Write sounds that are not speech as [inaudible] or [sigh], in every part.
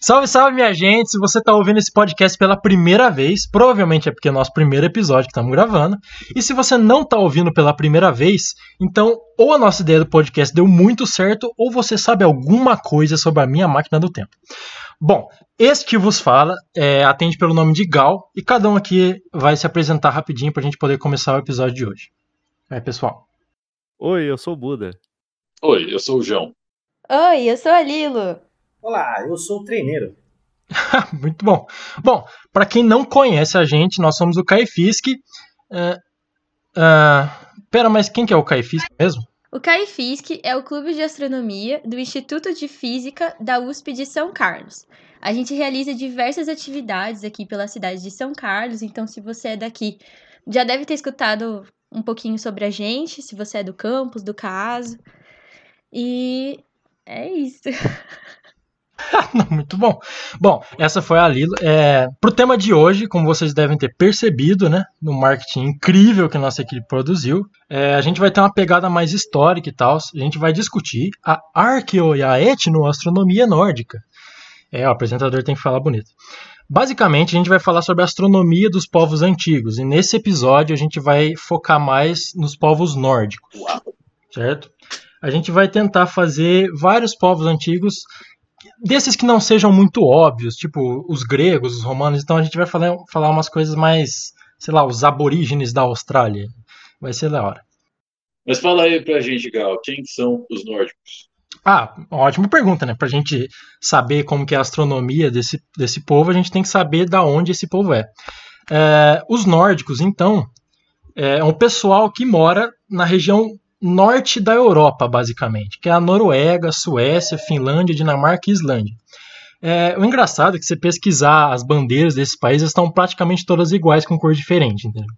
Salve, salve, minha gente! Se você está ouvindo esse podcast pela primeira vez, provavelmente é porque é nosso primeiro episódio que estamos gravando. E se você não está ouvindo pela primeira vez, então ou a nossa ideia do podcast deu muito certo, ou você sabe alguma coisa sobre a minha máquina do tempo. Bom, este que vos fala é, atende pelo nome de Gal, e cada um aqui vai se apresentar rapidinho para a gente poder começar o episódio de hoje. É, pessoal. Oi, eu sou o Buda. Oi, eu sou o João. Oi, eu sou a Lilo. Olá, eu sou o treineiro. [laughs] Muito bom. Bom, para quem não conhece a gente, nós somos o Caifisk. Uh, uh, pera, mas quem que é o Caifisk mesmo? O Caifisk é o clube de astronomia do Instituto de Física da USP de São Carlos. A gente realiza diversas atividades aqui pela cidade de São Carlos, então se você é daqui, já deve ter escutado um pouquinho sobre a gente, se você é do campus, do caso. E é isso. [laughs] [laughs] Muito bom. Bom, essa foi a Lilo. É, Para o tema de hoje, como vocês devem ter percebido, né, no marketing incrível que nossa equipe produziu, é, a gente vai ter uma pegada mais histórica e tal. A gente vai discutir a arqueo e a etnoastronomia nórdica. É, o apresentador tem que falar bonito. Basicamente, a gente vai falar sobre a astronomia dos povos antigos. E nesse episódio, a gente vai focar mais nos povos nórdicos. Certo? A gente vai tentar fazer vários povos antigos desses que não sejam muito óbvios, tipo os gregos, os romanos, então a gente vai falar, falar umas coisas mais, sei lá, os aborígenes da Austrália. Vai ser da hora. Mas fala aí pra gente, Gal, quem são os nórdicos? Ah, ótima pergunta, né? Pra gente saber como que é a astronomia desse, desse povo, a gente tem que saber da onde esse povo é. é os nórdicos, então, é um pessoal que mora na região norte da Europa, basicamente, que é a Noruega, Suécia, Finlândia, Dinamarca e Islândia. É, o engraçado é que você pesquisar as bandeiras desses países estão praticamente todas iguais com cor diferente, entendeu?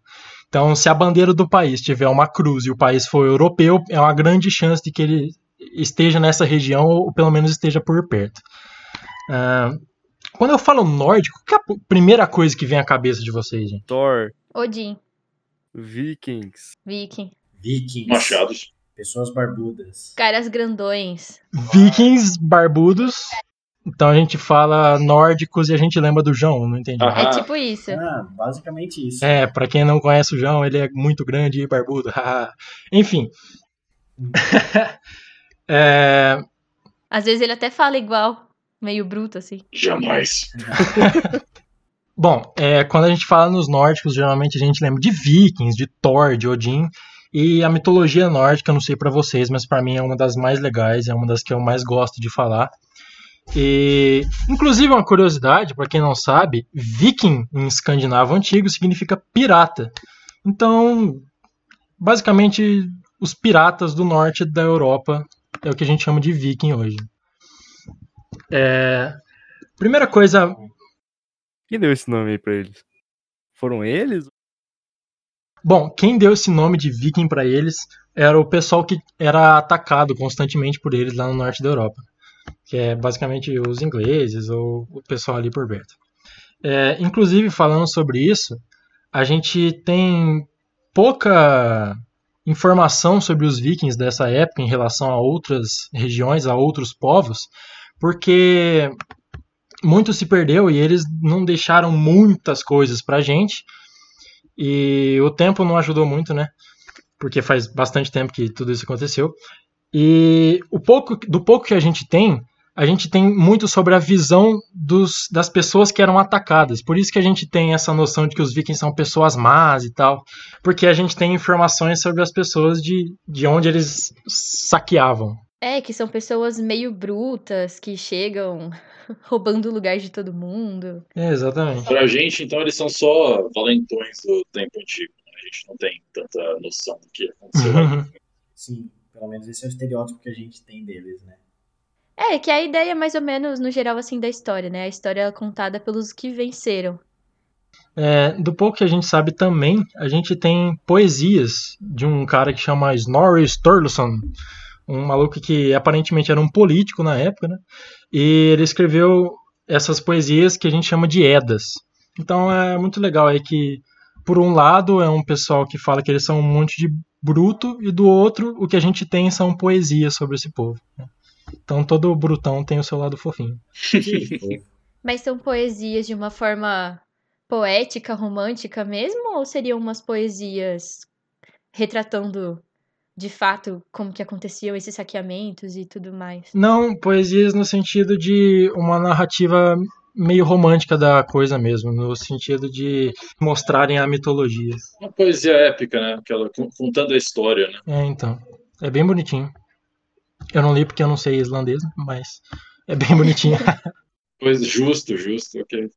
Então, se a bandeira do país tiver uma cruz e o país for europeu, é uma grande chance de que ele esteja nessa região ou pelo menos esteja por perto. Uh, quando eu falo nórdico, que é a primeira coisa que vem à cabeça de vocês, gente? Thor. Odin. Vikings. Viking. Vikings. Machados. Pessoas barbudas. Caras grandões. Vikings barbudos. Então a gente fala nórdicos e a gente lembra do João, não entendi. Aham. É tipo isso. Ah, basicamente isso. É, pra quem não conhece o João, ele é muito grande e barbudo. [laughs] Enfim. [laughs] é, Às vezes ele até fala igual, meio bruto assim. Jamais. [laughs] Bom, é, quando a gente fala nos nórdicos, geralmente a gente lembra de vikings, de Thor, de Odin. E a mitologia nórdica, eu não sei pra vocês, mas pra mim é uma das mais legais, é uma das que eu mais gosto de falar. E, inclusive, uma curiosidade, pra quem não sabe, viking em escandinavo antigo significa pirata. Então, basicamente, os piratas do norte da Europa é o que a gente chama de viking hoje. É, primeira coisa Quem deu esse nome aí pra eles? Foram eles? Bom, quem deu esse nome de viking para eles era o pessoal que era atacado constantemente por eles lá no norte da Europa, que é basicamente os ingleses ou o pessoal ali por perto. É, inclusive, falando sobre isso, a gente tem pouca informação sobre os vikings dessa época em relação a outras regiões, a outros povos, porque muito se perdeu e eles não deixaram muitas coisas pra gente. E o tempo não ajudou muito, né? Porque faz bastante tempo que tudo isso aconteceu. E o pouco, do pouco que a gente tem, a gente tem muito sobre a visão dos, das pessoas que eram atacadas. Por isso que a gente tem essa noção de que os vikings são pessoas más e tal. Porque a gente tem informações sobre as pessoas de, de onde eles saqueavam. É, que são pessoas meio brutas que chegam [laughs] roubando o lugar de todo mundo. É, exatamente. Pra gente, então, eles são só valentões do tempo antigo. né? A gente não tem tanta noção do que aconteceu. [laughs] Sim, pelo menos esse é o estereótipo que a gente tem deles, né? É, que a ideia é mais ou menos, no geral, assim, da história, né? A história é contada pelos que venceram. É, do pouco que a gente sabe também, a gente tem poesias de um cara que chama Snorri Sturluson, um maluco que aparentemente era um político na época, né? E ele escreveu essas poesias que a gente chama de Edas. Então é muito legal aí que, por um lado, é um pessoal que fala que eles são um monte de bruto, e do outro, o que a gente tem são poesias sobre esse povo. né? Então todo brutão tem o seu lado fofinho. [laughs] Mas são poesias de uma forma poética, romântica mesmo? Ou seriam umas poesias retratando de fato como que aconteciam esses saqueamentos e tudo mais? Não, poesias no sentido de uma narrativa meio romântica da coisa mesmo, no sentido de mostrarem a mitologia. Uma poesia épica, né? Aquela, con- contando a história, né? É, então. É bem bonitinho. Eu não li porque eu não sei islandês, mas é bem bonitinho. [laughs] Pois, justo, justo, ok.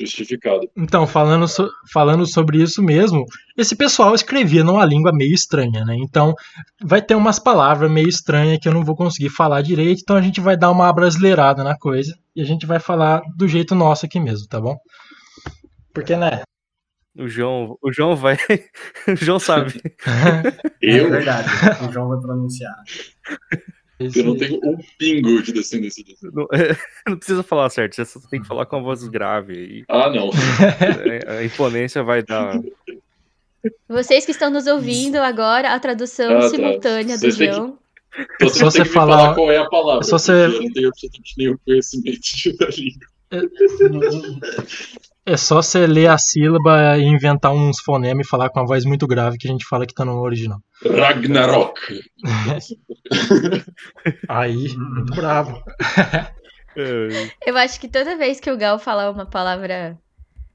Justificado. Então, falando, so- falando sobre isso mesmo, esse pessoal escrevia numa língua meio estranha, né? Então, vai ter umas palavras meio estranhas que eu não vou conseguir falar direito, então a gente vai dar uma brasileirada na coisa e a gente vai falar do jeito nosso aqui mesmo, tá bom? Porque, né? O João, o João vai. [laughs] o João sabe. [laughs] É Eu, verdade. O João vai pronunciar. Eu não tenho um pingo de descendência disso. Não, [laughs] não precisa falar certo, você só tem que falar com a voz grave. aí. Ah, não. É, A imponência vai dar. Vocês que estão nos ouvindo agora, a tradução Ah, tá. simultânea do Vocês têm que- João. Então você tem você falar- falar qual é a palavra. só você- Eu não tenho absolutamente nenhum conhecimento [laughs] da língua. É só você ler a sílaba e inventar uns fonemas e falar com a voz muito grave que a gente fala que tá no original. Ragnarok. [laughs] Aí, muito bravo. É, Eu acho que toda vez que o Gal falar uma palavra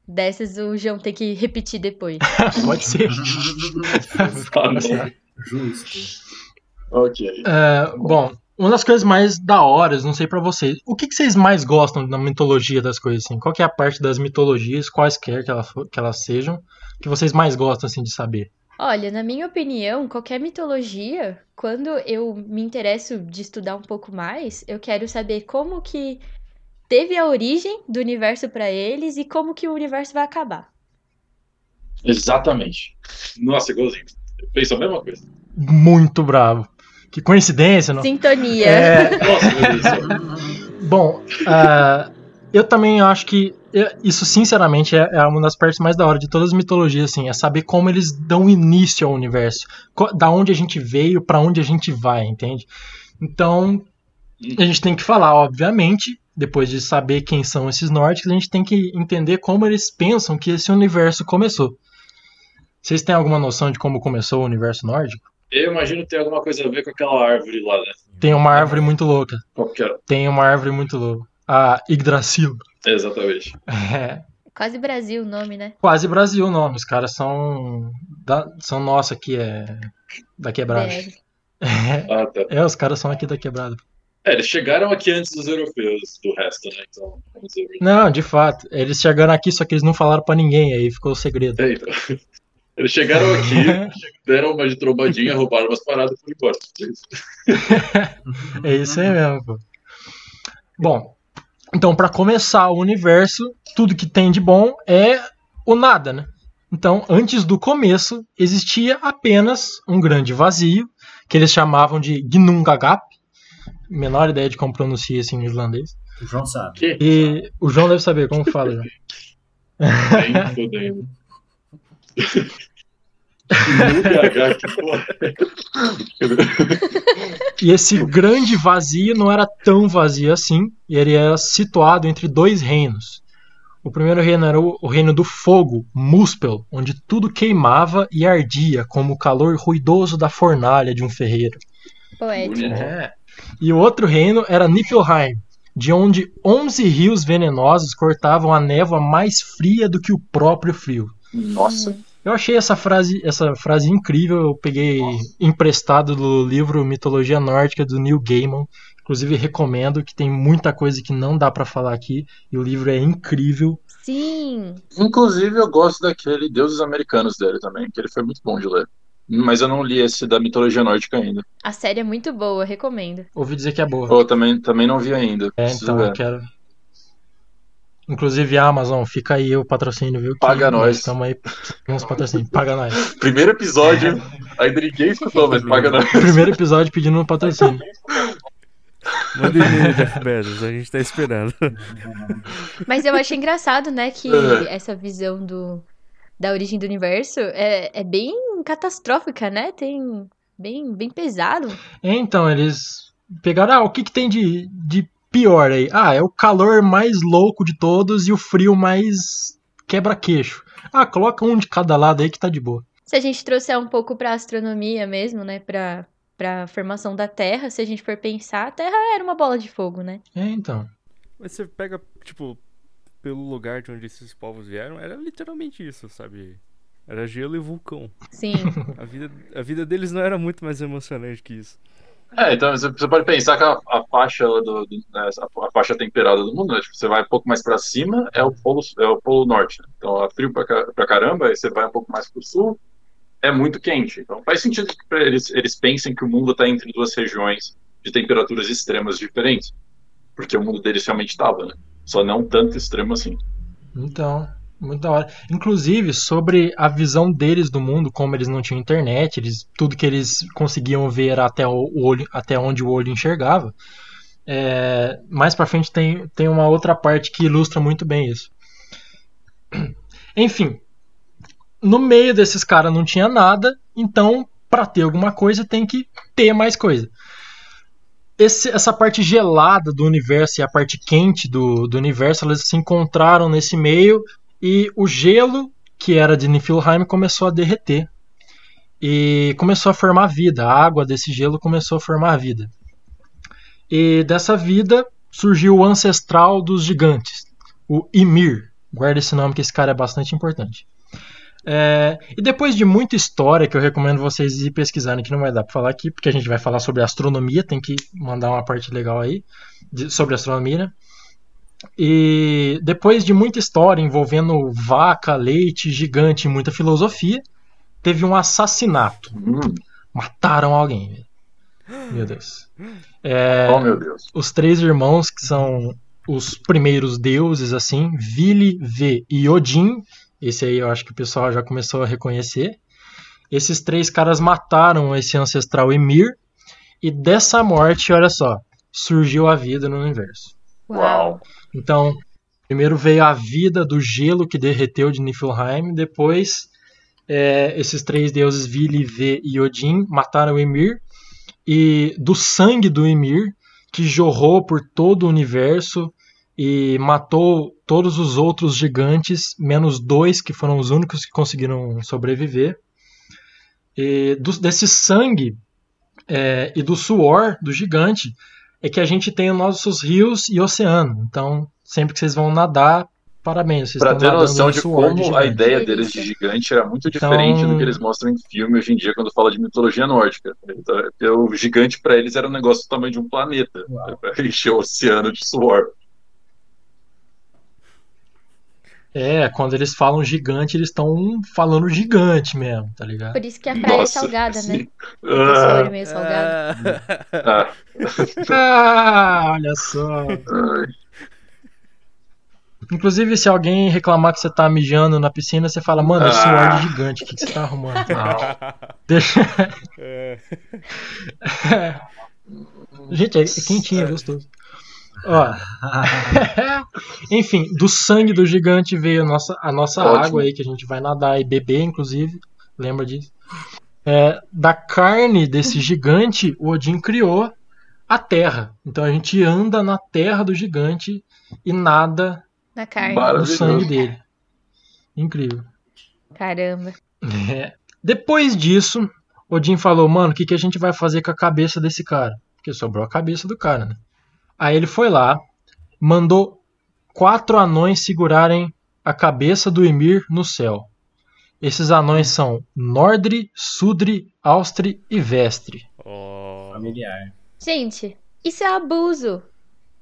dessas, o João tem que repetir depois. [laughs] Pode ser. Não. Justo. Ok. É, bom, uma das coisas mais da hora, não sei pra vocês, o que, que vocês mais gostam da mitologia das coisas assim? Qual que é a parte das mitologias, quaisquer que, ela, que elas sejam, que vocês mais gostam assim de saber? Olha, na minha opinião, qualquer mitologia, quando eu me interesso de estudar um pouco mais, eu quero saber como que teve a origem do universo pra eles e como que o universo vai acabar. Exatamente. Nossa, igualzinho. Eu penso a mesma coisa. Muito bravo. Que coincidência, não? Sintonia. É. [laughs] Bom, ah, eu também acho que eu- isso, sinceramente, é, é uma das partes mais da hora de todas as mitologias, assim, é saber como eles dão início ao universo, da onde a gente veio, pra onde a gente vai, entende? Então, a gente tem que falar, obviamente, depois de saber quem são esses nórdicos, a gente tem que entender como eles pensam que esse universo começou. Vocês têm alguma noção de como começou o universo nórdico? Eu imagino que tem alguma coisa a ver com aquela árvore lá, né? Tem uma árvore muito louca. Qual que era? Tem uma árvore muito louca. A Yggdrasil. Exatamente. É, Quase Brasil o nome, né? Quase Brasil o nome, os caras são. Da, são nossa aqui, é. Da quebrada. BR. Ah, tá. É, os caras são aqui da quebrada. É, eles chegaram aqui antes dos europeus, do resto, né? Então, vamos ver. Não, de fato. Eles chegaram aqui, só que eles não falaram pra ninguém, aí ficou o segredo. É, então. Eles chegaram aqui, [laughs] deram uma de trombadinha, roubaram umas paradas e foram embora. É isso. Aí mesmo, pô. Bom, então pra começar o universo, tudo que tem de bom é o nada, né? Então, antes do começo, existia apenas um grande vazio, que eles chamavam de Gnungagap. Menor ideia de como pronuncia isso em irlandês. O João sabe. Que? E o João deve saber como fala, João. Nem fodendo. Nunca, que porra. E esse grande vazio não era tão vazio assim, e ele era situado entre dois reinos. O primeiro reino era o, reino do fogo, Muspel, onde tudo queimava e ardia como o calor ruidoso da fornalha de um ferreiro. Poético. Bonito. E o outro reino era Niflheim, de onde 11 rios venenosos cortavam a névoa mais fria do que o próprio frio. Nossa. Eu achei essa frase, essa frase incrível. Eu peguei emprestado do livro Mitologia Nórdica do Neil Gaiman. Inclusive recomendo que tem muita coisa que não dá pra falar aqui e o livro é incrível. Sim. Inclusive, eu gosto daquele Deuses Americanos dele também, que ele foi muito bom de ler. Mas eu não li esse da mitologia nórdica ainda. A série é muito boa, recomendo. Ouvi dizer que é boa. Pô, também, também não vi ainda. É, então eu quero. Inclusive a Amazon, fica aí o patrocínio, viu? Que Paga nós. Estamos aí os patrocínios. Paga nós. Primeiro episódio, ainda ninguém escutou, mas paga nós. Primeiro episódio pedindo um patrocínio. Manda e-mail, Jeff Bezos, a gente tá esperando. Mas eu acho engraçado, né, que É. essa visão do, da origem do universo é, é bem catastrófica, né? Tem bem, bem pesado. É, então, eles pegaram, ah, o que, que tem de, de pior aí? Ah, é o calor mais louco de todos e o frio mais quebra-queixo. Ah, coloca um de cada lado aí que tá de boa. Se a gente trouxer um pouco pra astronomia mesmo, né? Pra, pra formação da Terra, se a gente for pensar, a Terra era uma bola de fogo, né? É, então. Mas você pega, tipo, pelo lugar de onde esses povos vieram, era literalmente isso, sabe? Era gelo e vulcão. Sim. [laughs] A vida, a vida deles não era muito mais emocionante que isso. É, então você pode pensar que a, a faixa do, do- né, a, faixa temperada do mundo, né? Tipo, você vai um pouco mais para cima, é o polo, é o polo norte. né? Então, é frio pra caramba, aí você vai um pouco mais pro sul, é muito quente. Então, faz sentido que eles, eles pensem que o mundo está entre duas regiões de temperaturas extremas diferentes. Porque o mundo deles realmente estava, né? Só não tanto extremo assim. Então, muito da hora. Inclusive, sobre a visão deles do mundo, como eles não tinham internet, eles, tudo que eles conseguiam ver era até, o olho, até onde o olho enxergava. É, mais pra frente tem, tem uma outra parte que ilustra muito bem isso. [clears throat] Enfim, no meio desses caras não tinha nada, então pra ter alguma coisa tem que ter mais coisa. Esse- essa parte gelada do universo e a parte quente do, do universo, elas se encontraram nesse meio e o gelo, que era de Niflheim, começou a derreter. E começou a formar vida. A água desse gelo começou a formar vida. E dessa vida surgiu o ancestral dos gigantes, o Ymir. Guarda esse nome que esse cara é bastante importante. É, e depois de muita história que eu recomendo vocês ir pesquisarem, que não vai dar para falar aqui, porque a gente vai falar sobre astronomia, tem que mandar uma parte legal aí de- sobre astronomia, né? E depois de muita história envolvendo vaca, leite, gigante e muita filosofia, teve um assassinato. Hum, Mataram alguém. Meu Deus. É, oh, meu Deus. os três irmãos que são os primeiros deuses, assim, Vili, V e Odin. Esse aí eu acho que o pessoal já começou a reconhecer. Esses três caras mataram esse ancestral Emir. E dessa morte, olha só, surgiu a vida no universo. Uau. Então, primeiro veio a vida do gelo que derreteu de Niflheim, depois é, esses três deuses Vili, V e Odin mataram o Ymir, e do sangue do Ymir, que jorrou por todo o universo e matou todos os outros gigantes, menos dois que foram os únicos que conseguiram sobreviver. E do- desse sangue é, e do suor do gigante, é que a gente tem os nossos rios e oceano. Então, sempre que vocês vão nadar, parabéns, vocês Pra ter noção no de como a ideia deles de gigante era muito Então- diferente do que eles mostram em filme hoje em dia quando fala de mitologia nórdica. Então, o gigante pra eles era um negócio do tamanho de um planeta, encher o oceano de suor. É, quando eles falam gigante, eles estão falando gigante mesmo, tá ligado? Por isso que a praia Nossa, é salgada, né? sim. O suor Ah, meio salgado. ah, Ah, olha só. Inclusive, se alguém reclamar que você tá mijando na piscina, você fala, mano, é suor Ah. de gigante, o que, que você tá arrumando? Deixa... É. [laughs] Gente, é quentinho, é gostoso. Ó. [laughs] Enfim, do sangue do gigante veio a nossa, a nossa Ótimo. água aí, que a gente vai nadar e beber, inclusive. Lembra disso? É, da carne desse gigante, o Odin criou a terra. Então a gente anda na terra do gigante e nada Na carne. do sangue dele. Incrível. Caramba. É. Depois disso, Odin falou, mano, o que, que a gente vai fazer com a cabeça desse cara? Porque sobrou a cabeça do cara, né? Aí ele foi lá, mandou quatro anões segurarem a cabeça do Emir no céu. Esses anões são Nordri, Sudri, Austri e Vestre. Oh. Familiar. Gente, isso é abuso.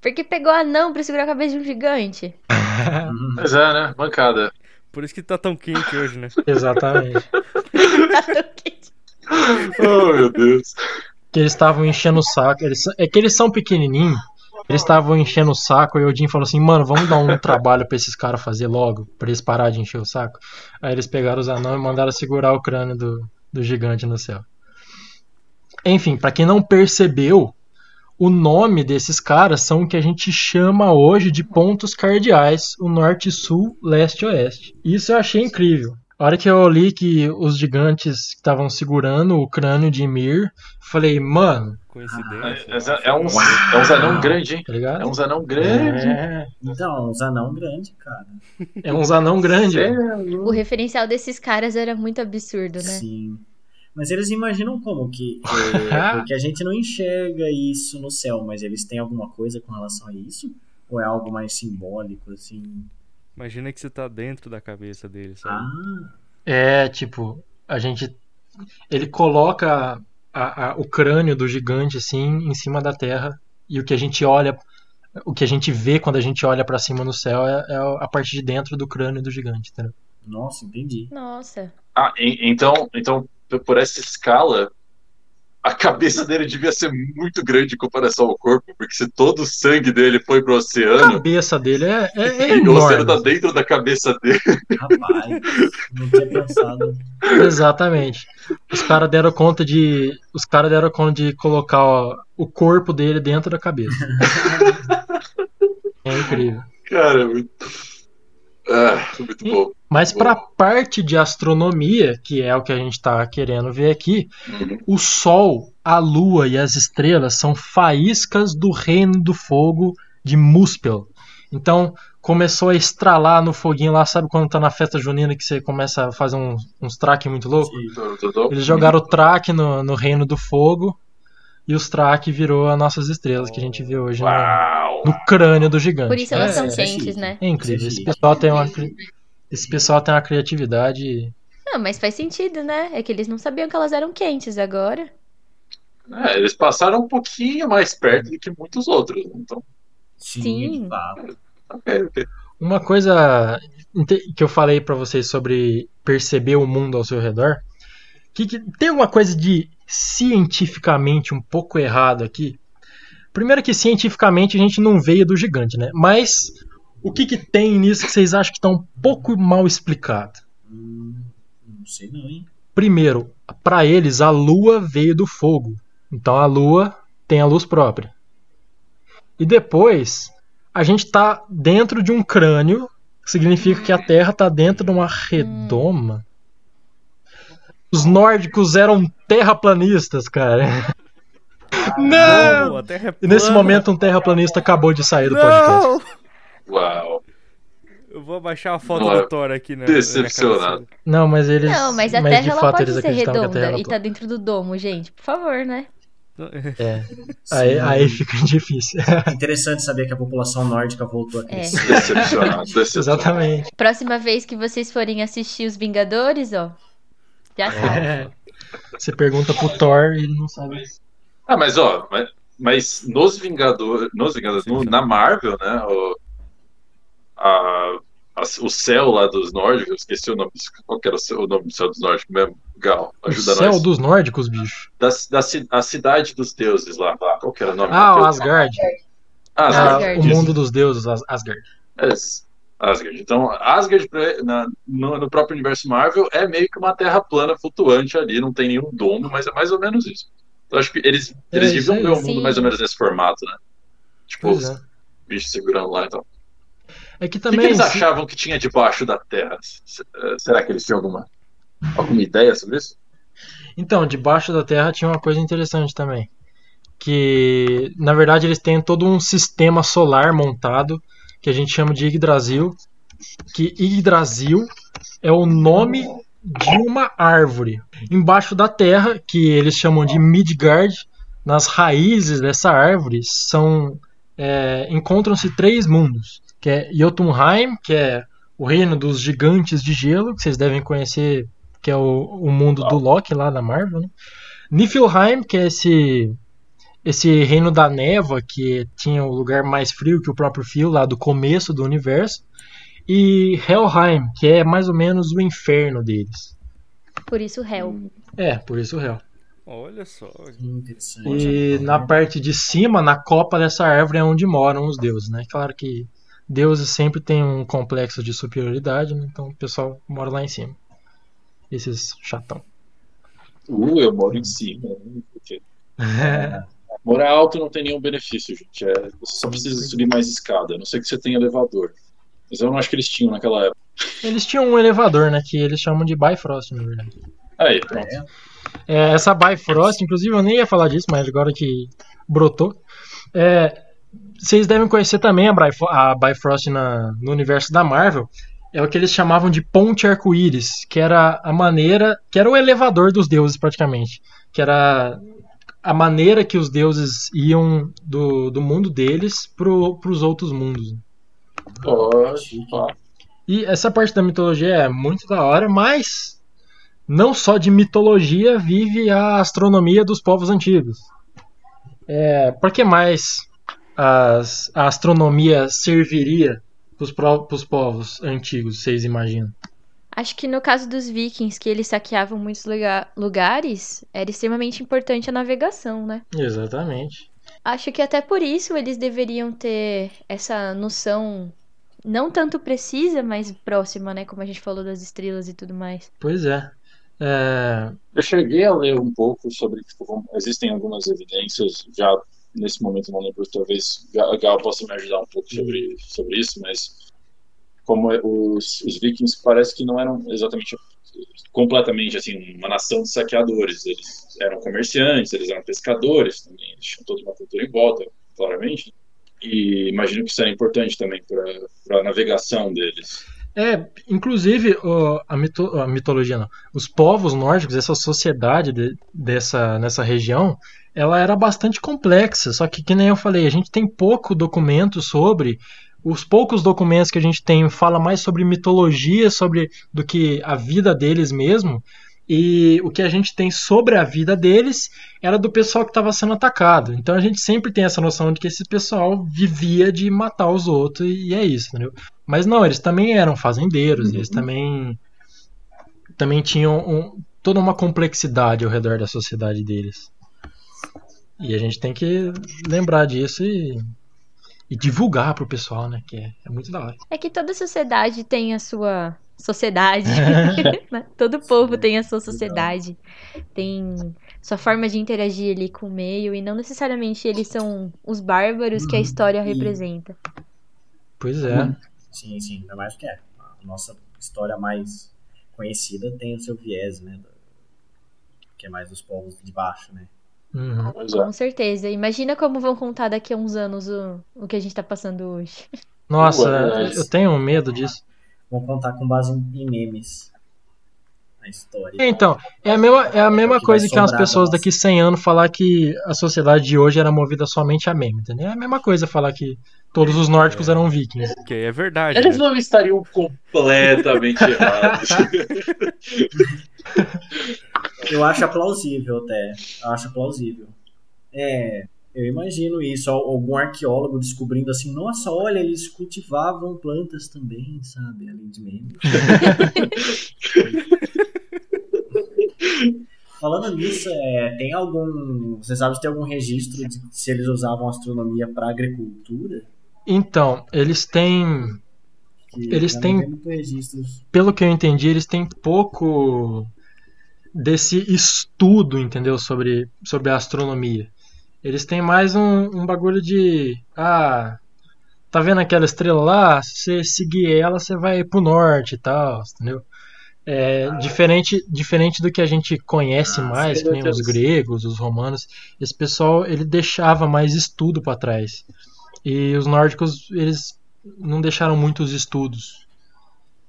Porque pegou anão pra segurar a cabeça de um gigante. [laughs] Mas é, né? Bancada. Por isso que tá tão quente hoje, né? [laughs] Exatamente. [laughs] Oh, meu Deus. que eles estavam enchendo o saco. Eles, é que eles são pequenininhos. Eles estavam enchendo o saco e o Odin falou assim: Mano, vamos dar um [laughs] trabalho pra esses caras fazer logo, pra eles parar de encher o saco. Aí eles pegaram os anões e mandaram segurar o crânio do, do gigante no céu. Enfim, pra quem não percebeu, o nome desses caras são o que a gente chama hoje de pontos cardeais: o norte, sul, leste e oeste. Isso eu achei incrível. A hora que eu li que os gigantes estavam segurando o crânio de Ymir, falei, mano, Coincidência. É, é uns, é uns anão grande, hein? tá ligado? É uns anão grande. É, Então, uns anão grande, cara. é uns anão grande. O referencial desses caras era muito absurdo, né? Sim. Mas eles imaginam como que. é, [laughs] porque a gente não enxerga isso no céu, mas eles têm alguma coisa com relação a isso? Ou é algo mais simbólico, assim? Imagina que você tá dentro da cabeça dele, sabe? Ah, É, tipo, a gente. Ele coloca a- a- o crânio do gigante assim em cima da terra e o que a gente olha, o que a gente vê quando a gente olha pra cima no céu é, é a parte de dentro do crânio do gigante, entendeu? nossa, entendi. Nossa. Ah, en- então, então, por essa escala, a cabeça dele devia ser muito grande em comparação ao corpo, porque se todo o sangue dele foi pro A oceano, cabeça dele é, é, é e o oceano enorme. tá dentro da cabeça dele. Rapaz, não tinha pensado. Exatamente. Os caras deram conta de. Os caras deram conta de colocar ó, o corpo dele dentro da cabeça. É incrível. Cara, muito. Ah, muito bom. Mas para a parte de astronomia, que é o que a gente está querendo ver aqui, Uhum. o Sol, a Lua e as estrelas são faíscas do reino do fogo de Muspel. Então começou a estralar no foguinho lá, sabe quando tá na festa junina que você começa a fazer uns, uns traques muito loucos? Eles jogaram o traque no, no reino do fogo e os traque virou as nossas estrelas que a gente vê hoje no, Uau! no crânio do gigante. Por isso elas é, são é quentes, chique. né? é incrível. Esse pessoal tem uma, esse pessoal tem uma criatividade Não, mas faz sentido, né? É que eles não sabiam que elas eram quentes agora. É, eles passaram um pouquinho mais perto do que muitos outros. Então, Sim, Sim. ok. Uma coisa que eu falei pra vocês sobre perceber o mundo ao seu redor, que, que tem uma coisa de cientificamente um pouco errado aqui. Primeiro que cientificamente a gente não veio do gigante, né? Mas o que, que tem nisso que vocês acham que está um pouco mal explicado? Hum, não sei não, hein? Primeiro, pra eles a lua veio do fogo. Então a lua tem a luz própria. E depois, a gente tá dentro de um crânio, significa que a Terra tá dentro de uma redoma. Os nórdicos eram terraplanistas, cara. Não! Não, a Terra é E nesse momento um terraplanista acabou de sair do podcast. Não! Uau! Eu vou baixar a foto Não, do Thor aqui na decepcionado. Não, mas eles. Não, mas a de Terra ela fato pode eles ser redonda e tá dentro do domo, gente. Por favor, né? [laughs] É. Aí, aí fica difícil. É interessante saber que a população nórdica voltou a crescer. Decepcionado, [laughs] decepcionado. Exatamente. Próxima vez que vocês forem assistir os Vingadores, ó. Já sabe. É. Você pergunta pro Thor e ele não sabe. Ah, mas ó, mas, mas nos Vingadores, nos Vingadores, no- na Marvel, né, o, a, a- o céu lá dos nórdicos, eu esqueci o nome, qual que era o, céu- o nome do céu dos nórdicos mesmo? Gal, O ajuda céu nós. dos nórdicos, bicho. Da, da ci- a cidade dos deuses lá, qual que era o nome? Ah, o daquilo? Asgard. Ah, Ah, Asgard. o mundo dos deuses, As- Asgard. As- Asgard. Então, Asgard na- no, no próprio universo Marvel é meio que uma terra plana flutuante ali, não tem nenhum domo, mas é mais ou menos isso. Então, acho que eles, É, eles isso deviam ver o mundo mais ou menos nesse formato, né? Tipo, Pois os é. bichos segurando lá e tal. É que O que, que também. eles se- achavam que tinha debaixo da Terra? Eh, Será que eles tinham alguma, alguma ideia sobre isso? Então, debaixo da Terra tinha uma coisa interessante também. Que, na verdade, eles têm todo um sistema solar montado que a gente chama de Yggdrasil. Que Yggdrasil é o nome de uma árvore. Embaixo da Terra, que eles chamam de Midgard, nas raízes dessa árvore são é, encontram-se três mundos, que é Jotunheim, que é o reino dos gigantes de gelo, que vocês devem conhecer, que é o, o mundo do Loki lá da Marvel, né? Niflheim, que é esse esse reino da névoa que tinha o lugar mais frio que o próprio fio lá do começo do universo, e Helheim, que é mais ou menos o inferno deles. Por isso, Hell. É, por isso Hel. Olha só. Interessante. E na parte de cima, na copa dessa árvore, é onde moram os deuses, né? Claro que deuses sempre têm um complexo de superioridade, né? então o pessoal mora lá em cima. Esses chatão. Uh, eu moro em cima. né? [laughs] Morar alto não tem nenhum benefício, gente. É, você só precisa subir mais escada, a não ser que você tenha elevador. Mas eu não acho que eles tinham naquela época. Eles tinham um elevador, né? Que eles chamam de Bifrost, na verdade. Aí, pronto. É. É, essa Bifrost, inclusive eu nem ia falar disso, mas agora que brotou. É, vocês devem conhecer também a, Bifo- a Bifrost na- no universo da Marvel. É o que eles chamavam de ponte arco-íris, que era a maneira. que era o elevador dos deuses, praticamente. Que era a maneira que os deuses iam do, do mundo deles pro, pros outros mundos. Pá. E essa parte da mitologia é muito da hora, mas não só de mitologia vive a astronomia dos povos antigos. É, por que mais as- a astronomia serviria para os povos antigos, vocês imaginam? Acho que no caso dos vikings, que eles saqueavam muitos lugar- lugares, era extremamente importante a navegação, né? Exatamente. Acho que até por isso eles deveriam ter essa noção não tanto precisa, mas próxima, né? Como a gente falou das estrelas e tudo mais. Pois é. É, Eu cheguei a ler um pouco sobre, tipo, como- existem algumas evidências, já nesse momento não lembro, talvez a Gal possa me ajudar um pouco sobre, sobre isso, mas como é- os, os vikings parece que não eram exatamente completamente assim uma nação de saqueadores, eles eram comerciantes, eles eram pescadores também, eles tinham toda uma cultura em volta, claramente, e imagino que isso era importante também para a navegação deles. É, inclusive o- a, mito- a mitologia não. Os povos nórdicos, essa sociedade de- dessa nessa região, ela era bastante complexa. Só que que nem eu falei, a gente tem pouco documento sobre. Os poucos documentos que a gente tem fala mais sobre mitologia, sobre do que a vida deles mesmo. E o que a gente tem sobre a vida deles era do pessoal que estava sendo atacado. Então a gente sempre tem essa noção de que esse pessoal vivia de matar os outros e é isso, entendeu? Mas não, eles também eram fazendeiros, Uhum. eles também também tinham um- toda uma complexidade ao redor da sociedade deles. E a gente tem que lembrar disso e, e divulgar pro pessoal, né? Que é, é muito da hora. É que toda sociedade tem a sua sociedade. [laughs] [laughs] né? Todo povo tem a sua sociedade. Tem sua forma de interagir ali com o meio. E não necessariamente eles são os bárbaros que a Uhum. história E- representa. Pois é. Sim, sim, ainda mais que é. A nossa história mais conhecida tem o seu viés, né? Que é mais dos povos de baixo, né? Uhum. Pois é. Com certeza. Imagina como vão contar daqui a uns anos o, o que a gente tá passando hoje. [laughs] Nossa, eu tenho medo disso. Vamos contar com base em em memes. A história. Então, é a mesma, é a mesma que coisa que umas pessoas daqui 100 anos falar que a sociedade de hoje era movida somente a meme, entendeu? É a mesma coisa falar que todos os nórdicos eram vikings. Que aí é verdade. Eles né? não estariam completamente [laughs] errados. Eu acho plausível até. Eu acho plausível. É, eu imagino isso. al- Algum arqueólogo descobrindo assim, nossa, olha, eles cultivavam plantas também, sabe? Além de memes. [laughs] Falando nisso, é, tem algum. Você sabe se tem algum registro de se eles usavam astronomia para agricultura? Então, eles têm, Que Eles têm- pelo que eu entendi, eles têm pouco desse estudo, entendeu? Sobre, sobre a astronomia. Eles têm mais um, um bagulho de. Ah, tá vendo aquela estrela lá? Se você seguir ela, você vai pro norte e tal, entendeu? É, diferente, diferente do que a gente conhece Ah, mais, que nem os gregos, os romanos, esse pessoal ele deixava mais estudo para trás. E os nórdicos, eles não deixaram muitos estudos.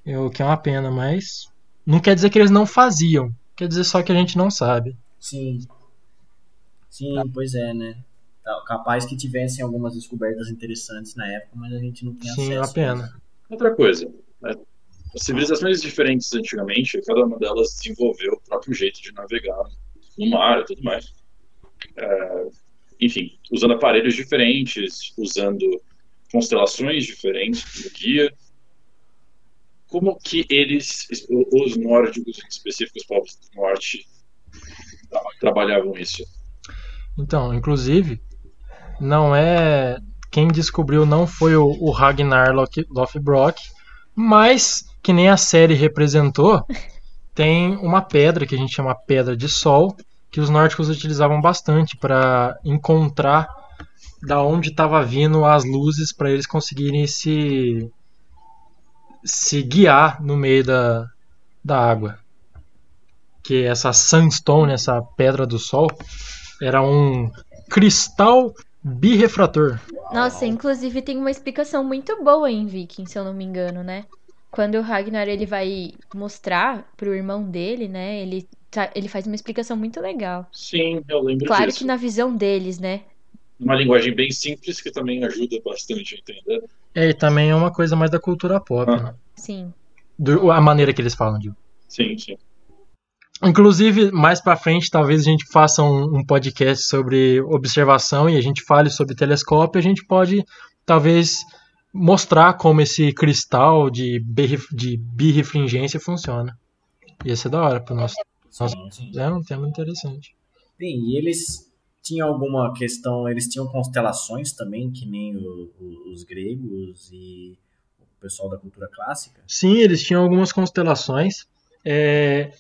É O que é uma pena, mas não quer dizer que eles não faziam. Quer dizer só que a gente não sabe. Sim. Sim, pois é, né? Tá- Capaz que tivessem algumas descobertas interessantes na época, mas a gente não tem Sim, é acesso. uma pena. Outra coisa, né? as civilizações diferentes antigamente, cada uma delas desenvolveu o próprio jeito de navegar no mar e tudo mais. É, enfim, usando aparelhos diferentes, usando constelações diferentes no guia. Como que eles, os nórdicos em específico, os povos do norte, trabalhavam isso? Então, inclusive, não é. Quem descobriu não foi o, o Ragnar Loth- Lothbrok, mas que nem a série representou, [laughs] tem uma pedra que a gente chama Pedra de Sol, que os nórdicos utilizavam bastante para encontrar da onde estava vindo as luzes para eles conseguirem se se guiar no meio da, da água. Que essa sandstone, essa pedra do sol, era um cristal birrefrator. Nossa, inclusive tem uma explicação muito boa em Viking, se eu não me engano, né? Quando o Ragnar ele vai mostrar pro irmão dele, né? Ele, ele faz uma explicação muito legal. Sim, eu lembro Claro disso. que na visão deles, né? Uma linguagem bem simples que também ajuda bastante a entender. É, e também é uma coisa mais da cultura pop, Aham. né? Sim. Do- a maneira que eles falam, digo. Sim, sim. Inclusive, mais pra frente, talvez a gente faça um, um podcast sobre observação e a gente fale sobre telescópio. A gente pode, talvez, mostrar como esse cristal de, de birrefringência funciona. Ia ser da hora pro nosso. Nossa. Sim, sim. É um tema interessante. Bem, e eles tinham alguma questão, eles tinham constelações também, que nem o- o- os gregos e o pessoal da cultura clássica? Sim, eles tinham algumas constelações. É,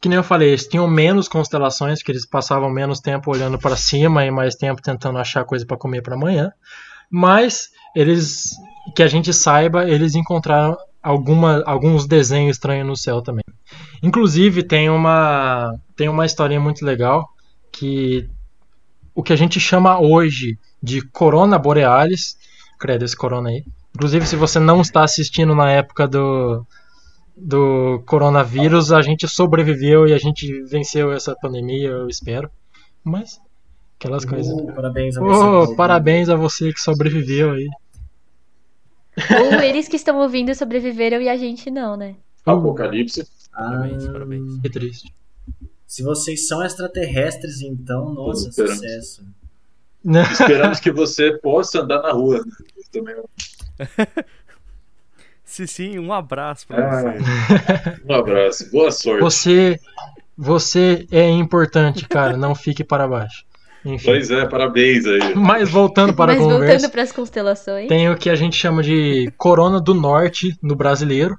que nem eu falei, eles tinham menos constelações, porque eles passavam menos tempo olhando para cima e mais tempo tentando achar coisa para comer para amanhã. Mas eles, que a gente saiba, eles encontraram alguma, alguns desenhos estranhos no céu também. Inclusive tem uma tem uma historinha muito legal que o que a gente chama hoje de Corona Borealis, credo esse corona aí. Inclusive, se você não está assistindo na época do, do coronavírus, a gente sobreviveu e a gente venceu essa pandemia, eu espero. Mas, aquelas coisas. Uh, parabéns a você. Oh, parabéns a você que sobreviveu aí. Ou eles que estão ouvindo sobreviveram e a gente não, né? Apocalipse. Parabéns, Ah, parabéns. Que triste. Se vocês são extraterrestres, então, nossa, Esperamos. sucesso. Esperamos que você possa andar na rua. né? Também [laughs] Se sim, um abraço pra Ah. você. Um abraço. Boa sorte. Você, você é importante, cara. Não fique para baixo. Enfim. Pois é, parabéns aí. Mas voltando para Mas a conversa. voltando para as constelações. Tem o que a gente chama de Corona do Norte no brasileiro,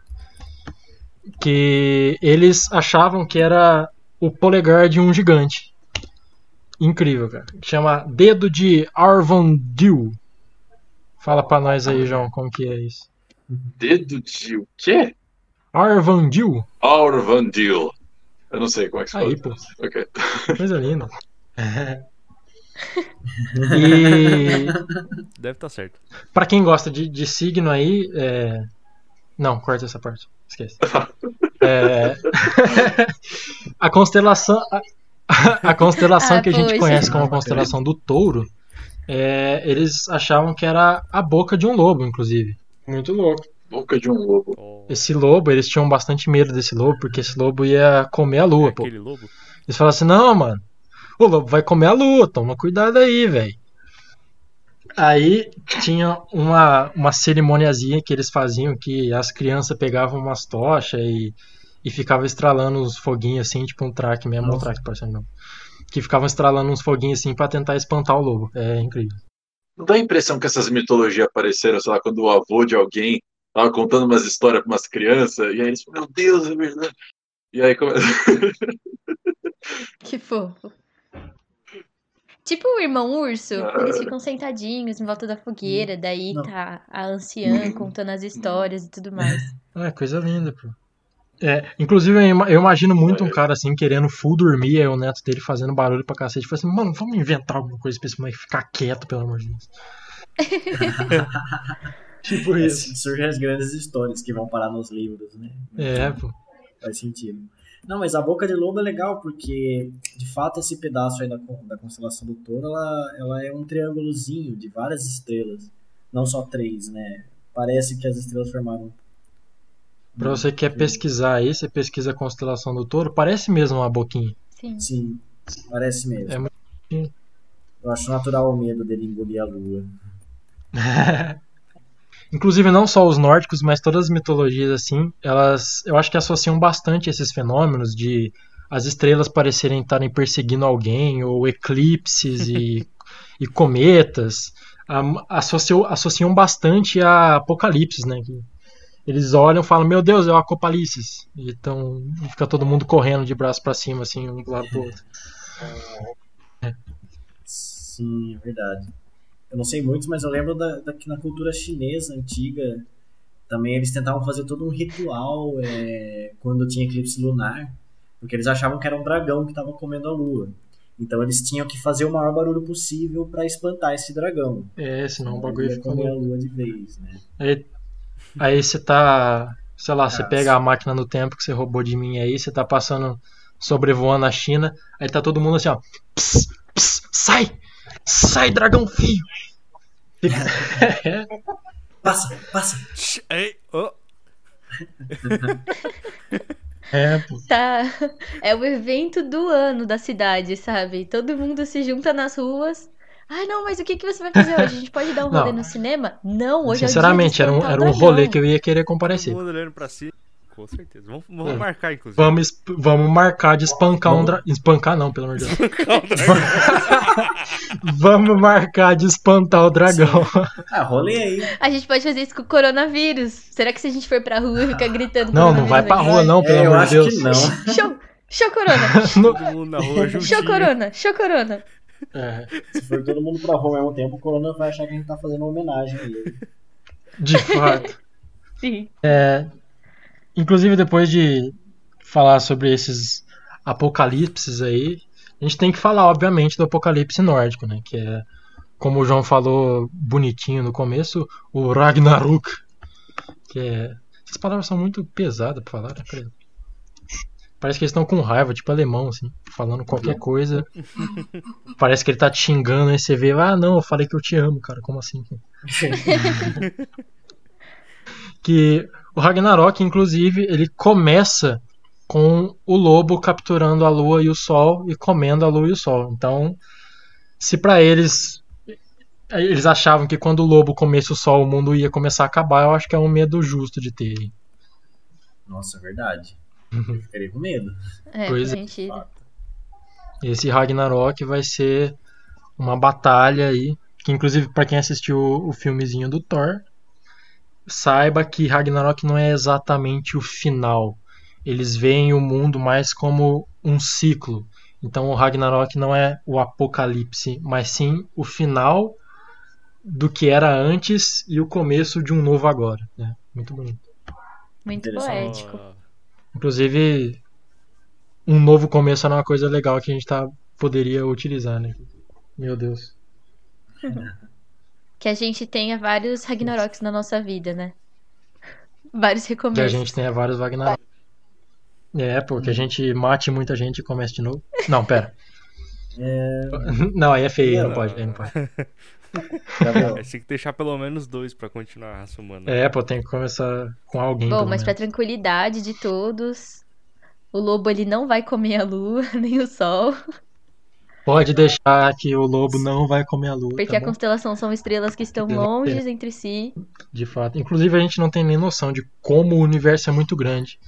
que eles achavam que era o polegar de um gigante. Incrível, cara. Chama Dedo de Arvondil. Fala pra nós aí, João, como que é isso. Dedo de o quê? Arvandil? Aurvandil. Eu não sei como é que se fala. Aí, pô. Ok. Coisa linda. [laughs] e Deve estar certo. Pra quem gosta de, de signo aí, é... não, corta essa parte, esquece. É, a constelação, a, a constelação Ah, que a gente poxa. conhece como a constelação do Touro, é, eles achavam que era a boca de um lobo, inclusive. Muito louco. Boca de um lobo. Oh, Esse lobo, eles tinham bastante medo desse lobo, porque esse lobo ia comer a lua, pô. aquele lobo? Eles falaram assim, não, mano, o lobo vai comer a lua, toma cuidado aí, velho. Aí tinha uma, uma cerimoniazinha que eles faziam que as crianças pegavam umas tochas e, e ficavam estralando uns foguinhos assim, tipo um traque mesmo, não Nossa. traque, parceiro, não. Que ficavam estralando uns foguinhos assim pra tentar espantar o lobo. É incrível. Não dá a impressão que essas mitologias apareceram, sei lá, quando o avô de alguém tava contando umas histórias pra umas crianças, e aí eles falam, meu Deus, é verdade. E aí começa. [laughs] Que fofo. Tipo o irmão urso, Ah. eles ficam sentadinhos em volta da fogueira, daí Não. tá a anciã contando as histórias e tudo mais. É, coisa linda, pô. É, inclusive, eu ima- eu imagino muito um É. cara assim, querendo full dormir, aí o neto dele fazendo barulho pra cacete. Falei assim, mano, vamos inventar alguma coisa pra esse moleque ficar quieto, pelo amor de Deus. [laughs] tipo isso. Assim surgem as grandes histórias que vão parar nos livros, né? É, pô. Faz sentido. Não, mas a boca de lobo é legal porque, de fato, esse pedaço aí da, da constelação do touro, ela, ela é um triângulozinho de várias estrelas. Não só três, né? Parece que as estrelas formaram. Pra você que quer pesquisar aí, você pesquisa a constelação do touro, parece mesmo uma boquinha. Sim. Sim, parece mesmo. É muito- Eu acho natural o medo dele engolir a lua. [laughs] Inclusive, não só os nórdicos, mas todas as mitologias, assim, elas, eu acho que associam bastante esses fenômenos de as estrelas parecerem estarem perseguindo alguém, ou eclipses e, [laughs] e cometas, a- associam, associam bastante a apocalipses, né? eles olham e falam, meu Deus, é o Apocalipse. E então fica todo mundo correndo de braço pra cima, assim, um do lado do outro. Sim, é verdade. Eu não sei muitos, mas eu lembro da, da que na cultura chinesa antiga Também eles tentavam fazer todo um ritual é, quando tinha eclipse lunar, porque eles achavam que era um dragão que estava comendo a lua. Então eles tinham que fazer o maior barulho possível para espantar esse dragão. É, senão o bagulho fica comer a lua de vez, né? Aí, aí você tá. Sei lá, você Ah, pega sim. a máquina no tempo que você roubou de mim aí, você tá passando, sobrevoando a China, aí tá todo mundo assim, ó. Pss, pss, sai! Sai, dragão filho! É, [laughs] Passa, passa. Ei, oh. [laughs] é, pô. Tá. É o evento do ano da cidade, sabe? Todo mundo se junta nas ruas. Ai, não, mas o que, que você vai fazer hoje? A gente pode dar um rolê Não. no cinema? Não, hoje Sinceramente, é o era dia um, de espantar era um dragão. rolê que eu ia querer comparecer. Todo mundo olhando pra cima. Com certeza. Vamos, vamos É. marcar, inclusive. Vamos, vamos marcar de espancar um dragão. Espancar não, pelo amor de Deus. [laughs] Vamos marcar de espantar o dragão. Ah, rolê aí. A gente pode fazer isso com o coronavírus. Será que se a gente for pra rua e ficar gritando Não, não vai pra rua, não, pelo é, amor de acho Deus. que não. [laughs] Show! Show corona! [laughs] No- Todo mundo na rua Show corona! Show corona! É, Se for todo mundo pra rua ao mesmo tempo, o Corona vai achar que a gente tá fazendo uma homenagem a ele. de fato. Sim. Inclusive, depois de falar sobre esses apocalipses aí, a gente tem que falar, obviamente, do apocalipse nórdico, né? Que é, como o João falou bonitinho no começo, o Ragnarok. Que é. Essas palavras são muito pesadas pra falar, né? Parece que eles estão com raiva, tipo alemão, assim, falando qualquer coisa. Parece que ele tá te xingando, aí você vê, ah, não, eu falei que eu te amo, cara, como assim? [laughs] que o Ragnarok, inclusive, ele começa com o lobo capturando a lua e o sol e comendo a lua e o sol. Então, se pra eles eles achavam que quando o lobo comesse o sol o mundo ia começar a acabar, eu acho que é um medo justo de ter. Nossa, é verdade. Eu ficaria com medo. É, Pois é. Esse Ragnarok vai ser uma batalha aí, que inclusive pra quem assistiu o filmezinho do Thor, saiba que Ragnarok não é exatamente o final. Eles veem o mundo mais como um ciclo. Então o Ragnarok não é o apocalipse, mas sim o final do que era antes e o começo de um novo agora. né? Muito bonito. Muito poético. Inclusive, um novo começo era uma coisa legal que a gente tá, poderia utilizar, né? Meu Deus. [laughs] Que a gente tenha vários Ragnaroks na nossa vida, né? Vários Que a recomeços. gente tenha vários Wagner. É, porque a gente mate muita gente e comece de novo. Não, pera. [laughs] Não, aí é feio, não Não. pode, aí não pode. Aí tem que deixar pelo menos dois pra continuar a raça humana. É, pô, tem que começar com alguém. Bom, mas pra menos. tranquilidade de todos, o lobo ele não vai comer a lua, [laughs] nem o sol, Pode deixar que o lobo não vai comer a lua. porque tá a bom? constelação são estrelas que estão Exato. longes entre si. De fato. Inclusive, a gente não tem nem noção de como o universo é muito grande.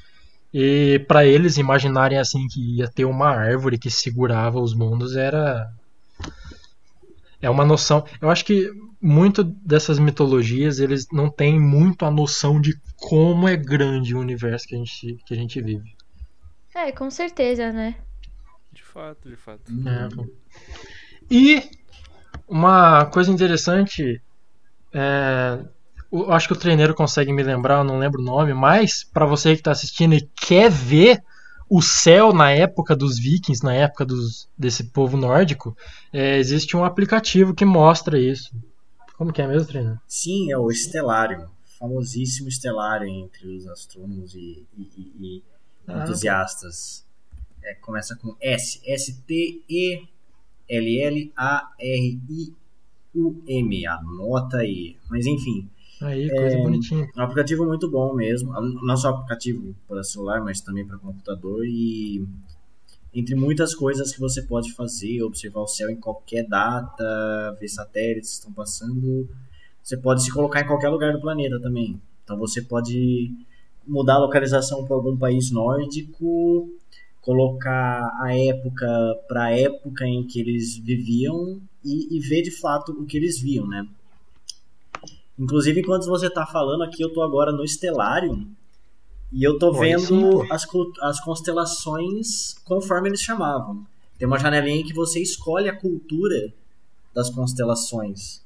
E pra eles imaginarem assim que ia ter uma árvore que segurava os mundos era. É uma noção. Eu acho que muito dessas mitologias eles não têm muito a noção de como é grande o universo que a gente, que a gente vive. É, com certeza, né? De fato, de fato. É. E uma coisa interessante, é, eu acho que o treineiro consegue me lembrar, eu não lembro o nome, mas para você que está assistindo e quer ver o céu na época dos vikings, na época dos, desse povo nórdico, é, existe um aplicativo que mostra isso. Como que é mesmo, treinador? Sim, é o Estelário. Famosíssimo Estelário entre os astrônomos e, e- e- e Ah, entusiastas. É, começa com S. S-T-E-L-L-A-R-I-U-M. Anota aí. Mas enfim, Aí, coisa bonitinha. é um aplicativo muito bom mesmo. Não só aplicativo para celular, mas também para computador. E entre muitas coisas que você pode fazer, observar o céu em qualquer data, ver satélites que estão passando. Você pode se colocar em qualquer lugar do planeta também. Então você pode mudar a localização para algum país nórdico, colocar a época para a época em que eles viviam e, e ver de fato o que eles viam, né? Inclusive, enquanto você tá falando aqui, eu tô agora no Estelário e eu Olha, vendo as, as constelações conforme eles chamavam. Tem uma janelinha em que você escolhe a cultura das constelações.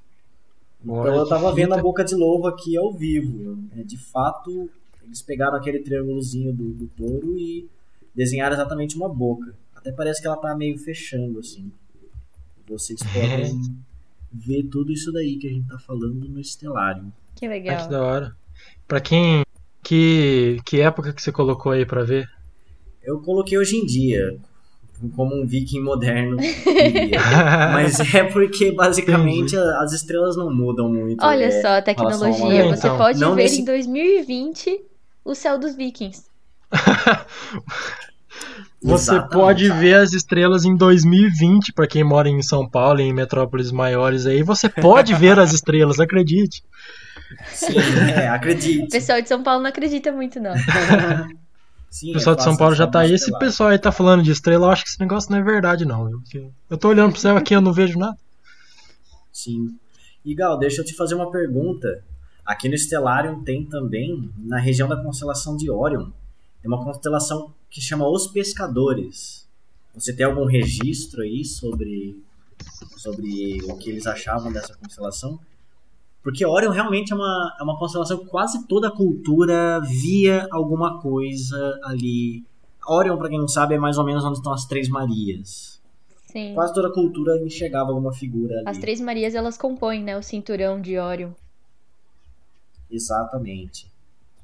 Então eu tava vendo a boca de lobo aqui ao vivo. É, de fato, eles pegaram aquele triângulozinho do, do touro e desenharam exatamente uma boca. Até parece que ela tá meio fechando, assim. Vocês podem ver tudo isso daí que a gente tá falando no Estelário. Que Ah, legal. que da hora. Pra quem. Que, que época que você colocou aí pra ver? Eu coloquei hoje em dia, como um viking moderno. [laughs] Mas [laughs] é porque basicamente a- as estrelas não mudam muito. Olha é, só a tecnologia. Você Então, pode ver nesse- em 2020 o céu dos vikings. [laughs] Você Exatamente. pode ver as estrelas em 2020, pra quem mora em São Paulo e em metrópoles maiores aí. Você pode ver as estrelas, acredite. Sim, é, O acredite. pessoal de São Paulo não acredita muito, não. [laughs] Sim, O pessoal é de São Paulo já tá aí. Esse pessoal aí tá falando de estrela, eu acho que esse negócio não é verdade, não. Eu tô olhando pro céu aqui, eu não vejo nada. Sim. E Gal, deixa eu te fazer uma pergunta. Aqui no Stellarium tem também, na região da constelação de Orion, tem uma constelação que chama Os Pescadores. Você tem algum registro aí sobre, sobre o que eles achavam dessa constelação? Porque Orion realmente é uma, é uma constelação que quase toda a cultura via alguma coisa ali. Orion, para quem não sabe, é mais ou menos onde estão as Três Marias. Sim. Quase toda a cultura enxergava alguma figura ali. As Três Marias, elas compõem, né, o cinturão de Órion. Exatamente.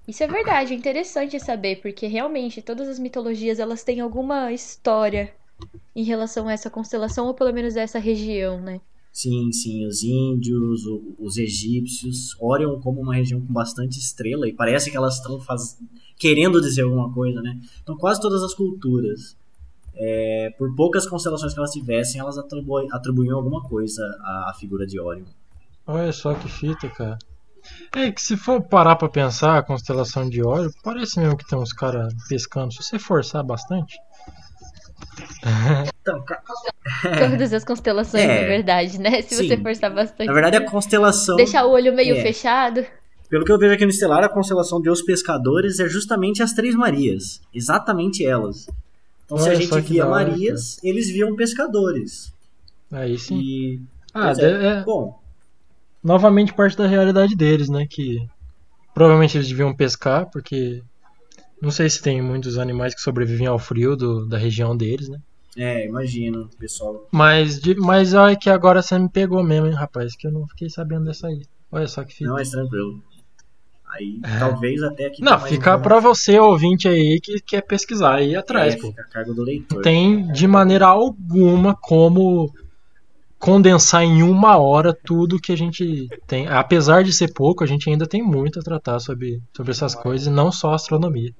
Isso é verdade, é interessante saber, porque realmente todas as mitologias, elas têm alguma história em relação a essa constelação, ou pelo menos a essa região, né? Sim, sim, os índios, o- os egípcios, Orion como uma região com bastante estrela, e parece que elas estão faz... querendo dizer alguma coisa, né? Então quase todas as culturas, é, por poucas constelações que elas tivessem, elas atribu... atribuíam alguma coisa à, à figura de Orion. Olha só que fita, cara. É que se for parar pra pensar a constelação de Órion, parece mesmo que tem uns caras pescando. Se você forçar bastante. Então, [laughs] Todas as constelações, É. na verdade, né? Se você Sim. forçar bastante. na verdade a constelação, Deixar o olho meio É. fechado. pelo que eu vejo aqui no Estelar, a constelação de Os Pescadores é justamente as Três Marias, exatamente elas. Então se a Olha gente via hora, Marias, eles viam pescadores. Aí sim. E, Ah, é. é Bom, novamente parte da realidade deles, né? Que provavelmente eles deviam pescar, porque não sei se tem muitos animais que sobrevivem ao frio do- da região deles, né? É, imagino, pessoal. Mas, de, mas olha que agora você me pegou mesmo, hein, rapaz, que eu não fiquei sabendo dessa aí. Olha só que fita. Não, mas tranquilo. Aí, talvez até aqui. É. Não, fica pra informação. você, ouvinte aí, que quer pesquisar aí atrás, É, pô. fica a cargo do leitor. Tem de maneira alguma como condensar em uma hora tudo que a gente tem. Apesar de ser pouco, a gente ainda tem muito a tratar sobre, sobre essas coisas, e não só astronomia.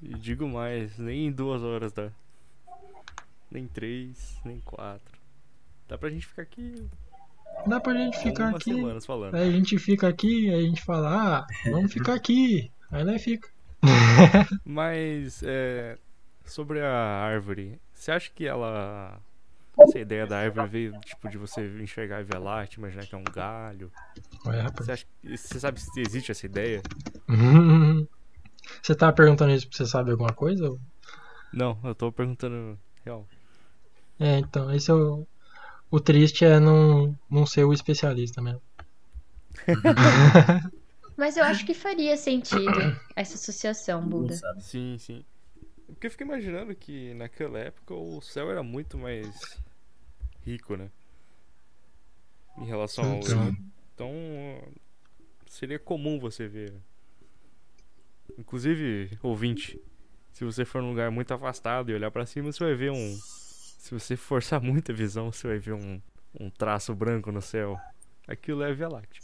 E digo mais, nem em duas horas dá. Nem três, nem quatro. Dá pra gente ficar aqui Dá pra gente ficar aqui. semanas falando. Aí a gente fica aqui, aí a gente fala, ah, vamos ficar aqui. Aí nós fica. [laughs] Mas, é, sobre a árvore, você acha que ela. Essa ideia da árvore veio, tipo, de você enxergar a Via Láctea, imaginar que é um galho? Ué, rapaz. Você, acha, você sabe se existe essa ideia? Hum. Você tá perguntando isso porque você sabe alguma coisa? ou- Não, eu tô perguntando. Real. É, então, esse é o. O triste é não, não ser o especialista mesmo. [laughs] Mas eu acho que faria sentido essa associação, Buda. Sim, sim. Porque eu fico imaginando que naquela época o céu era muito mais rico, né? Em relação ao Então. Então seria comum você ver. Inclusive, ouvinte, se você for num lugar muito afastado e olhar pra cima, você vai ver um. Se você forçar [laughs] muita visão, você vai ver um, um traço branco no céu. Aquilo é a Via Láctea.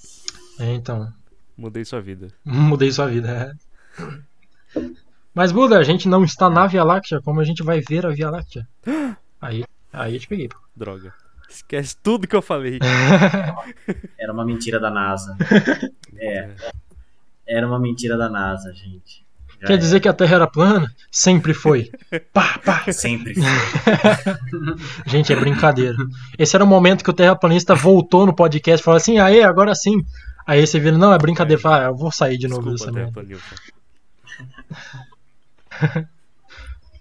É, então. Mudei sua vida. [laughs] Mudei sua vida. é. Mas, Buda, a gente não está na Via Láctea, como a gente vai ver a Via Láctea. [gasps] Aí, aí eu te peguei. Droga. Esquece tudo que eu falei. [laughs] Era uma mentira da NASA. [laughs] É, era uma mentira da NASA, gente. Já Quer dizer que a Terra era plana? Sempre foi. [laughs] Pá, pá. é. Sempre foi. Gente, é brincadeira. Esse era o momento que o terraplanista voltou no podcast e falou assim: aê, agora sim. Aí você vira, não, é brincadeira. Fala, ah, eu vou sair de novo dessa merda.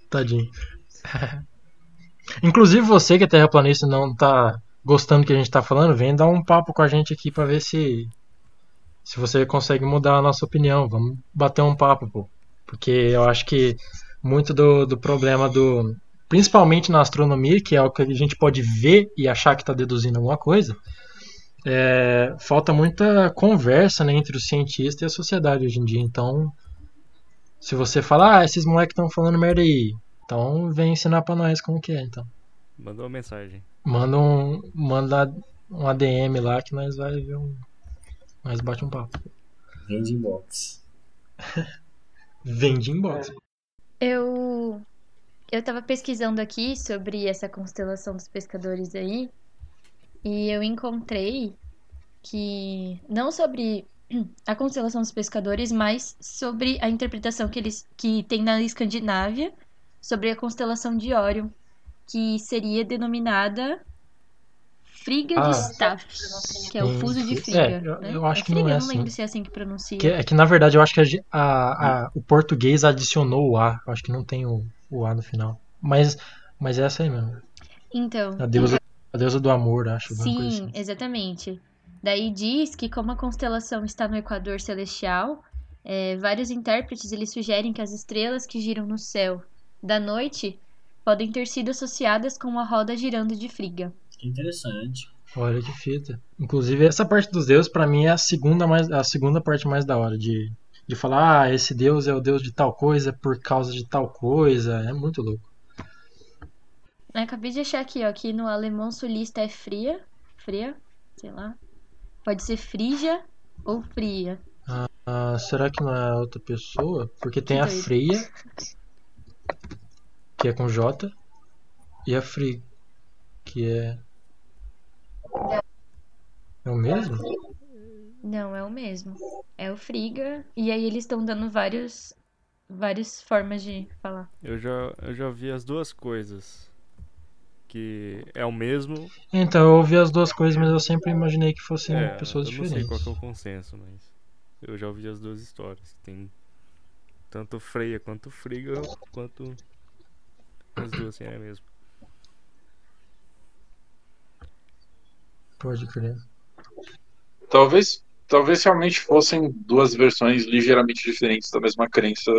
Tadinho. Inclusive você que é terraplanista não tá gostando do que a gente tá falando, vem dar um papo com a gente aqui pra ver se se você consegue mudar a nossa opinião. Vamos bater um papo, pô. Porque eu acho que muito do, do problema do. Principalmente na astronomia, que é o que a gente pode ver e achar que está deduzindo alguma coisa, é, falta muita conversa né, entre o cientista e a sociedade hoje em dia. Então, se você falar, ah, esses moleques estão falando merda aí, então vem ensinar pra nós como que é, então. Manda uma mensagem. Manda um, manda um ADM lá que nós vai ver um. Nós bate um papo. Vende inbox. [laughs] Vende inbox. Eu eu tava pesquisando aqui sobre essa constelação dos pescadores aí e eu encontrei que não sobre a constelação dos pescadores, mas sobre a interpretação que eles que tem na Escandinávia sobre a constelação de Órion, que seria denominada Friga Ah. de Staff, que é o fuso de. Friga. É, eu- né? eu acho que Friga, não é eu assim. lembro se é assim que pronuncia. Que, é que na verdade eu acho que a a- a- o português adicionou o A. Eu acho que não tem o, o A no final. Mas, mas é essa aí mesmo. Então, A deusa, a deusa do amor, acho. Sim, assim. exatamente. Daí diz que como a constelação está no equador celestial, é, vários intérpretes eles sugerem que as estrelas que giram no céu da noite podem ter sido associadas com a roda girando de Friga. Que interessante. Olha que fita. Inclusive, essa parte dos deuses, pra mim, é a segunda, mais, a segunda parte mais da hora de, de falar, ah, esse deus é o deus de tal coisa por causa de tal coisa. É muito louco. Eu acabei de achar aqui, ó, que no alemão sulista é fria, fria, sei lá. Pode ser frígia ou fria. Ah, será que não é outra pessoa? Porque tem a doido. Freya, que é com J, e a Free, que é. É o mesmo? Não, é o mesmo. É o Friga. E aí eles estão dando vários, várias formas de falar. Eu já, eu já vi as duas coisas. Que é o mesmo. Então, eu ouvi as duas coisas, mas eu sempre imaginei que fossem é, pessoas eu não sei diferentes. qual que é o consenso, mas. Eu já ouvi as duas histórias. Tem tanto Freia quanto Friga, quanto. As duas, assim, é mesmo. Pode crer. Talvez, talvez realmente fossem duas versões ligeiramente diferentes da mesma crença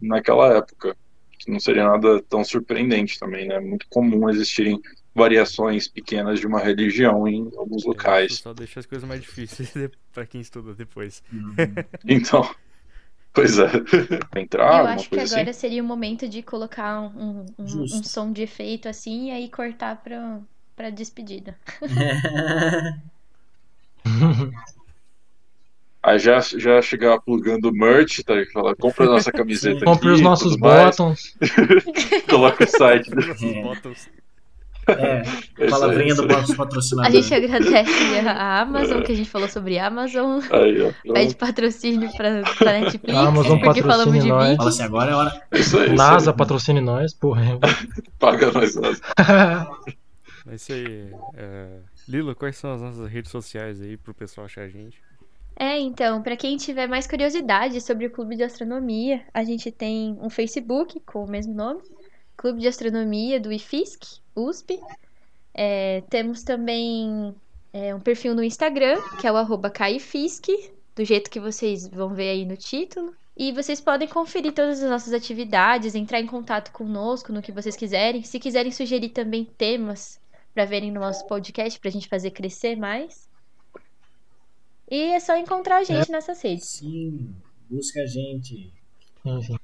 naquela época. Que não seria nada tão surpreendente também, né? É muito comum existirem variações pequenas de uma religião em alguns Isso locais. só deixa as coisas mais difíceis [laughs] pra quem estuda depois. Uhum. Então, pois é. Entrar, eu acho que coisa agora assim. seria o momento de colocar um, um, um som de efeito assim e aí cortar pra, pra despedida. [laughs] Aí já, já chegar plugando merch, tá? Falar, compra a nossa [laughs] camiseta aqui. Compre os nossos bottoms. [laughs] Coloca o site. Nossos bottoms. É, [laughs] É isso palavrinha aí, do isso aí. nosso A patrocinador. gente agradece a Amazon, que a gente falou sobre a Amazon. Aí, ó. [laughs] Pede patrocínio pra, pra Netflix, Amazon porque falamos de nós. Fala assim, agora é hora. É isso aí. isso NASA aí. patrocine nós, porra. [laughs] Paga nós, nós. É isso aí. É... Lilo, quais são as nossas redes sociais aí pro pessoal achar a gente? É, então, pra quem tiver mais curiosidade sobre o Clube de Astronomia, a gente tem um Facebook com o mesmo nome, Clube de Astronomia do IFISC, USP. É, temos também é, um perfil no Instagram, que é o arroba caifisc, do jeito que vocês vão ver aí no título. E vocês podem conferir todas as nossas atividades, entrar em contato conosco no que vocês quiserem. Se quiserem sugerir também temas para verem no nosso podcast, pra gente fazer crescer mais. E é só encontrar a gente nessas redes. Sim, busca a gente. Enfim.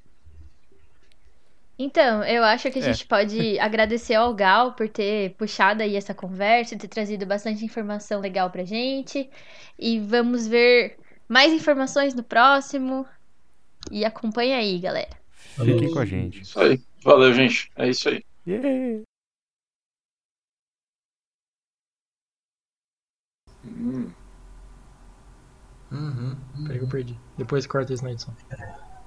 Então, eu acho que a É. gente pode [laughs] agradecer ao Gal por ter puxado aí essa conversa, ter trazido bastante informação legal pra gente. E vamos ver mais informações no próximo. E acompanha aí, galera. Fiquem com a gente. Isso aí. Valeu, gente. É isso aí. Yeah! Hum. Uhum. Peraí que eu perdi. Depois corta isso na edição.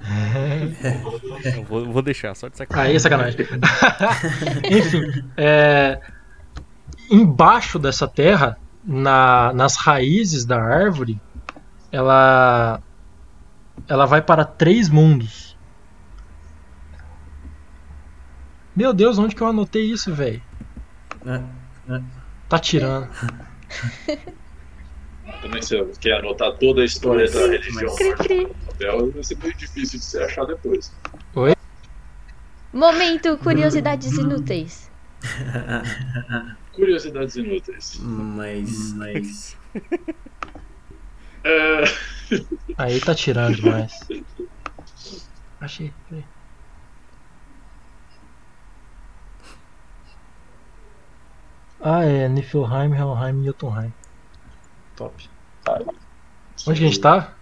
[laughs] Eu vou, vou deixar, só de sacanagem. Aí é sacanagem. [laughs] Enfim, é, embaixo dessa terra, na- nas raízes da árvore, ela, ela vai para três mundos. Meu Deus, onde que eu anotei isso, velho? É, é. Tá tirando. [laughs] Também se você quer anotar toda a história da religião norte do papel, vai ser muito difícil de você achar depois. Momento curiosidades inúteis. [laughs] Curiosidades inúteis. Mas, mas. É, Aí tá tirando demais. Achei. peraí. Ah, é Niflheim, Helheim e Jotunheim. Top. Onde que a gente tá?